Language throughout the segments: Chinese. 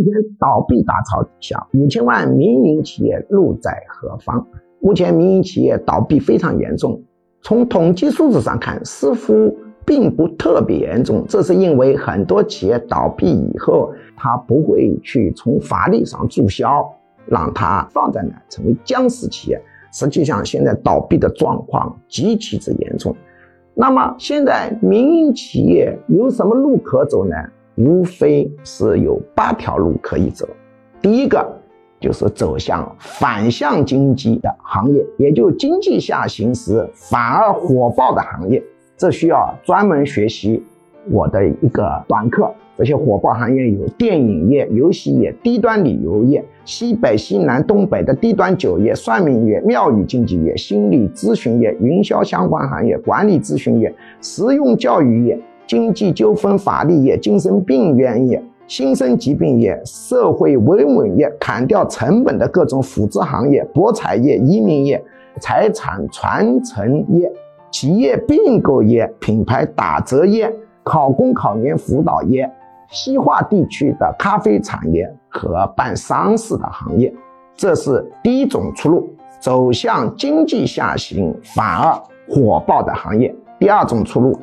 目前倒闭大潮底下，五千万民营企业路在何方？目前民营企业倒闭非常严重，从统计数字上看，似乎并不特别严重。这是因为很多企业倒闭以后，它不会去从法律上注销，让它放在那成为僵尸企业。实际上，现在倒闭的状况极其之严重。那么，现在民营企业有什么路可走呢？无非是有八条路可以走。第一个就是走向反向经济的行业，也就经济下行时反而火爆的行业。这需要专门学习我的一个短课。这些火爆行业有电影业、游戏业、低端旅游业、西北、西南、东北的低端酒业、算命业、庙宇经济业、心理咨询业、营销相关行业、管理咨询业、实用教育业。经济纠纷法律业、精神病院业、新生疾病业、社会维稳业、砍掉成本的各种辅助行业、博彩业、移民业、财产传承业、企业并购业、品牌打折业、考公考研辅导业、西化地区的咖啡产业和办丧事的行业，这是第一种出路，走向经济下行反而火爆的行业。第二种出路。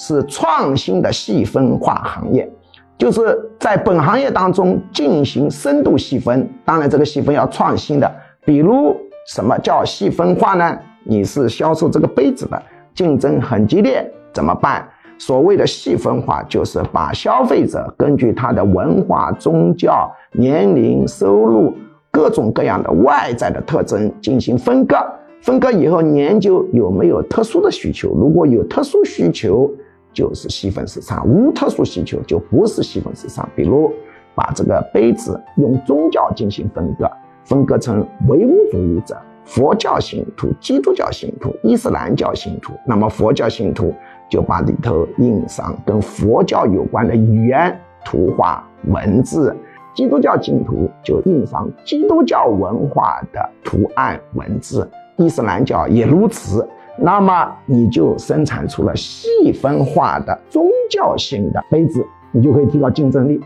是创新的细分化行业，就是在本行业当中进行深度细分。当然，这个细分要创新的。比如，什么叫细分化呢？你是销售这个杯子的，竞争很激烈，怎么办？所谓的细分化，就是把消费者根据他的文化、宗教、年龄、收入各种各样的外在的特征进行分割。分割以后，研究有没有特殊的需求。如果有特殊需求，就是细分市场，无特殊需求就不是细分市场。比如，把这个杯子用宗教进行分割，分割成唯物主义者、佛教信徒、基督教信徒、伊斯兰教信徒。那么佛教信徒就把里头印上跟佛教有关的语言、图画、文字；基督教信徒就印上基督教文化的图案、文字；伊斯兰教也如此。那么你就生产出了细分化的宗教性的杯子，你就可以提高竞争力。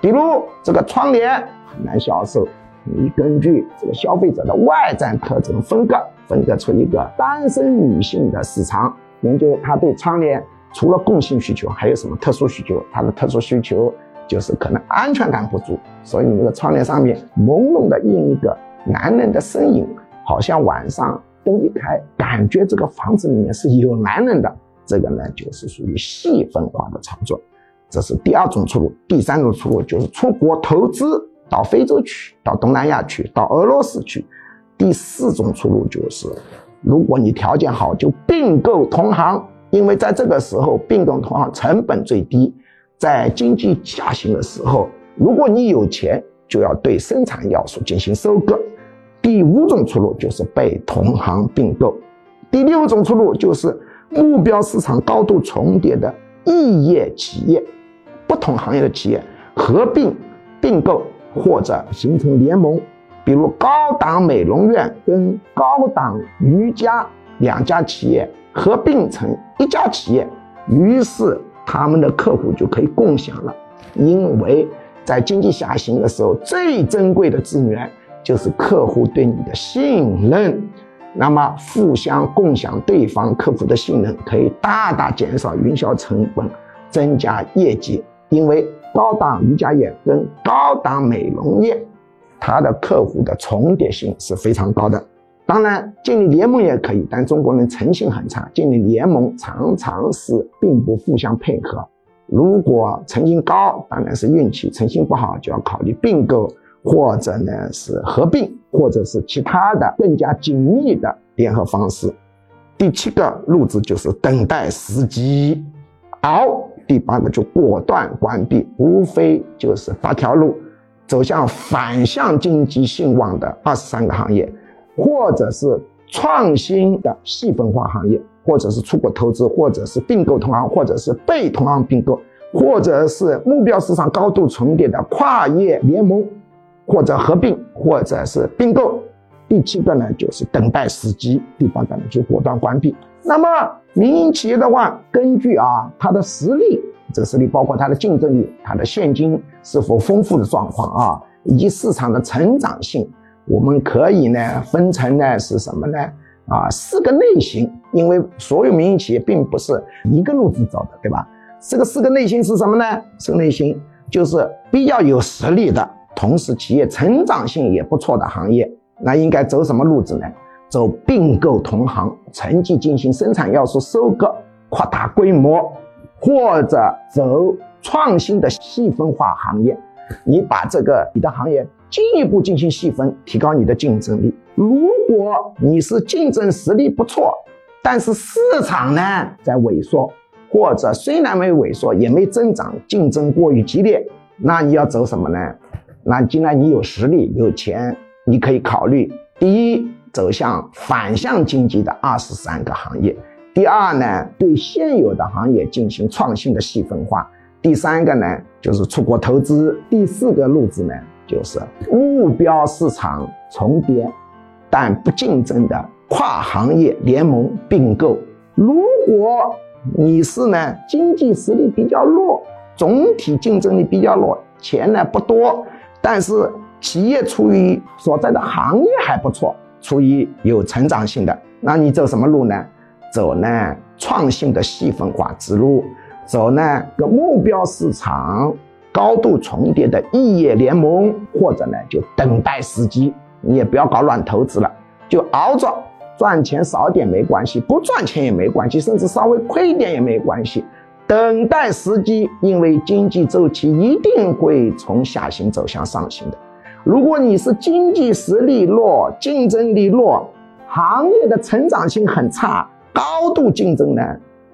比如这个窗帘很难销售，你根据这个消费者的外在特征分割，分割出一个单身女性的市场，研究她对窗帘除了共性需求，还有什么特殊需求？她的特殊需求就是可能安全感不足，所以你那个窗帘上面朦胧的印一个男人的身影，好像晚上。灯一开，感觉这个房子里面是有男人的，这个呢就是属于细分化的操作，这是第二种出路。第三种出路就是出国投资，到非洲去，到东南亚去，到俄罗斯去。第四种出路就是，如果你条件好，就并购同行，因为在这个时候并购同行成本最低，在经济下行的时候，如果你有钱，就要对生产要素进行收割。第五种出路就是被同行并购，第六种出路就是目标市场高度重叠的异业企业，不同行业的企业合并并购或者形成联盟，比如高档美容院跟高档瑜伽两家企业合并成一家企业，于是他们的客户就可以共享了，因为在经济下行的时候，最珍贵的资源。就是客户对你的信任，那么互相共享对方客户的信任，可以大大减少营销成本，增加业绩。因为高档瑜伽业跟高档美容业，它的客户的重叠性是非常高的。当然，建立联盟也可以，但中国人诚信很差，建立联盟常常是并不互相配合。如果诚信高，当然是运气；诚信不好，就要考虑并购。或者呢是合并，或者是其他的更加紧密的联合方式。第七个路子就是等待时机好。第八个就果断关闭，无非就是八条路，走向反向经济兴旺的二十三个行业，或者是创新的细分化行业，或者是出国投资，或者是并购同行，或者是被同行并购，或者是目标市场高度重叠的跨业联盟。或者合并，或者是并购。第七个呢，就是等待时机。第八个呢，就果断关闭。那么民营企业的话，根据啊它的实力这个实力包括它的竞争力、它的现金是否丰富的状况啊，以及市场的成长性。我们可以呢分成呢是什么呢？啊，四个类型，因为所有民营企业并不是一个路子走的，对吧？这个四个类型是什么呢？四个类型就是比较有实力的，同时企业成长性也不错的行业，那应该走什么路子呢？走并购同行，趁机进行生产要素收割，扩大规模，或者走创新的细分化行业。你把这个你的行业进一步进行细分，提高你的竞争力。如果你是竞争实力不错，但是市场呢在萎缩，或者虽然没萎缩也没增长，竞争过于激烈，那你要走什么呢？那既然你有实力有钱，你可以考虑第一。走向反向经济的二十三个行业。第二呢，对现有的行业进行创新的细分化。第三个呢，就是出国投资。第四个路子呢，就是目标市场重叠但不竞争的跨行业联盟并购。如果你是呢经济实力比较弱，总体竞争力比较弱，钱呢不多，但是企业处于所在的行业还不错。处于有成长性的，那你走什么路呢？走呢创新的细分化之路，走呢个目标市场高度重叠的异业联盟，或者呢就等待时机。你也不要搞乱投资了，就熬着赚钱少点没关系，不赚钱也没关系，甚至稍微亏一点也没关系。等待时机，因为经济周期一定会从下行走向上行的。如果你是经济实力弱、竞争力弱、行业的成长性很差、高度竞争呢？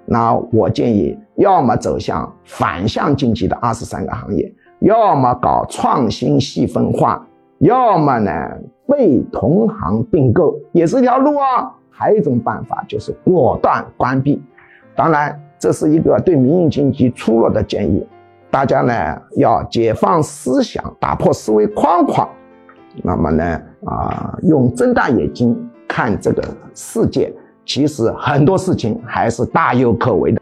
那我建议，要么走向反向经济的二十三个行业，要么搞创新细分化，要么呢被同行并购，也是一条路啊。还有一种办法就是果断关闭。当然，这是一个对民营经济粗略的建议。大家呢要解放思想，打破思维框框，那么呢啊，用睁大眼睛看这个世界，其实很多事情还是大有可为的。